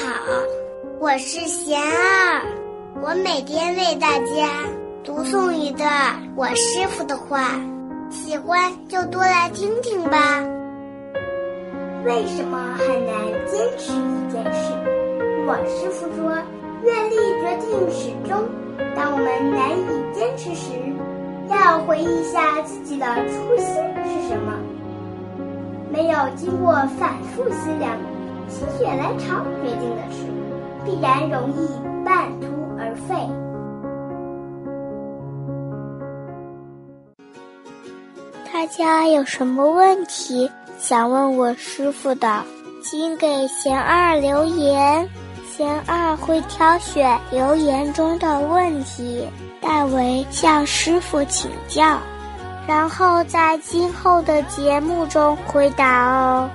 好我是贤儿，我每天为大家读诵一段我师傅的话，喜欢就多来听听吧。为什么很难坚持一件事？我师傅说，愿力决定始终。当我们难以坚持时，要回忆一下自己的初心是什么。没有经过反复思量、心血来潮决定的事，必然容易半途而废。大家有什么问题想问我师傅的，请给贤二留言，贤二会挑选留言中的问题，代为向师傅请教，然后在今后的节目中回答哦。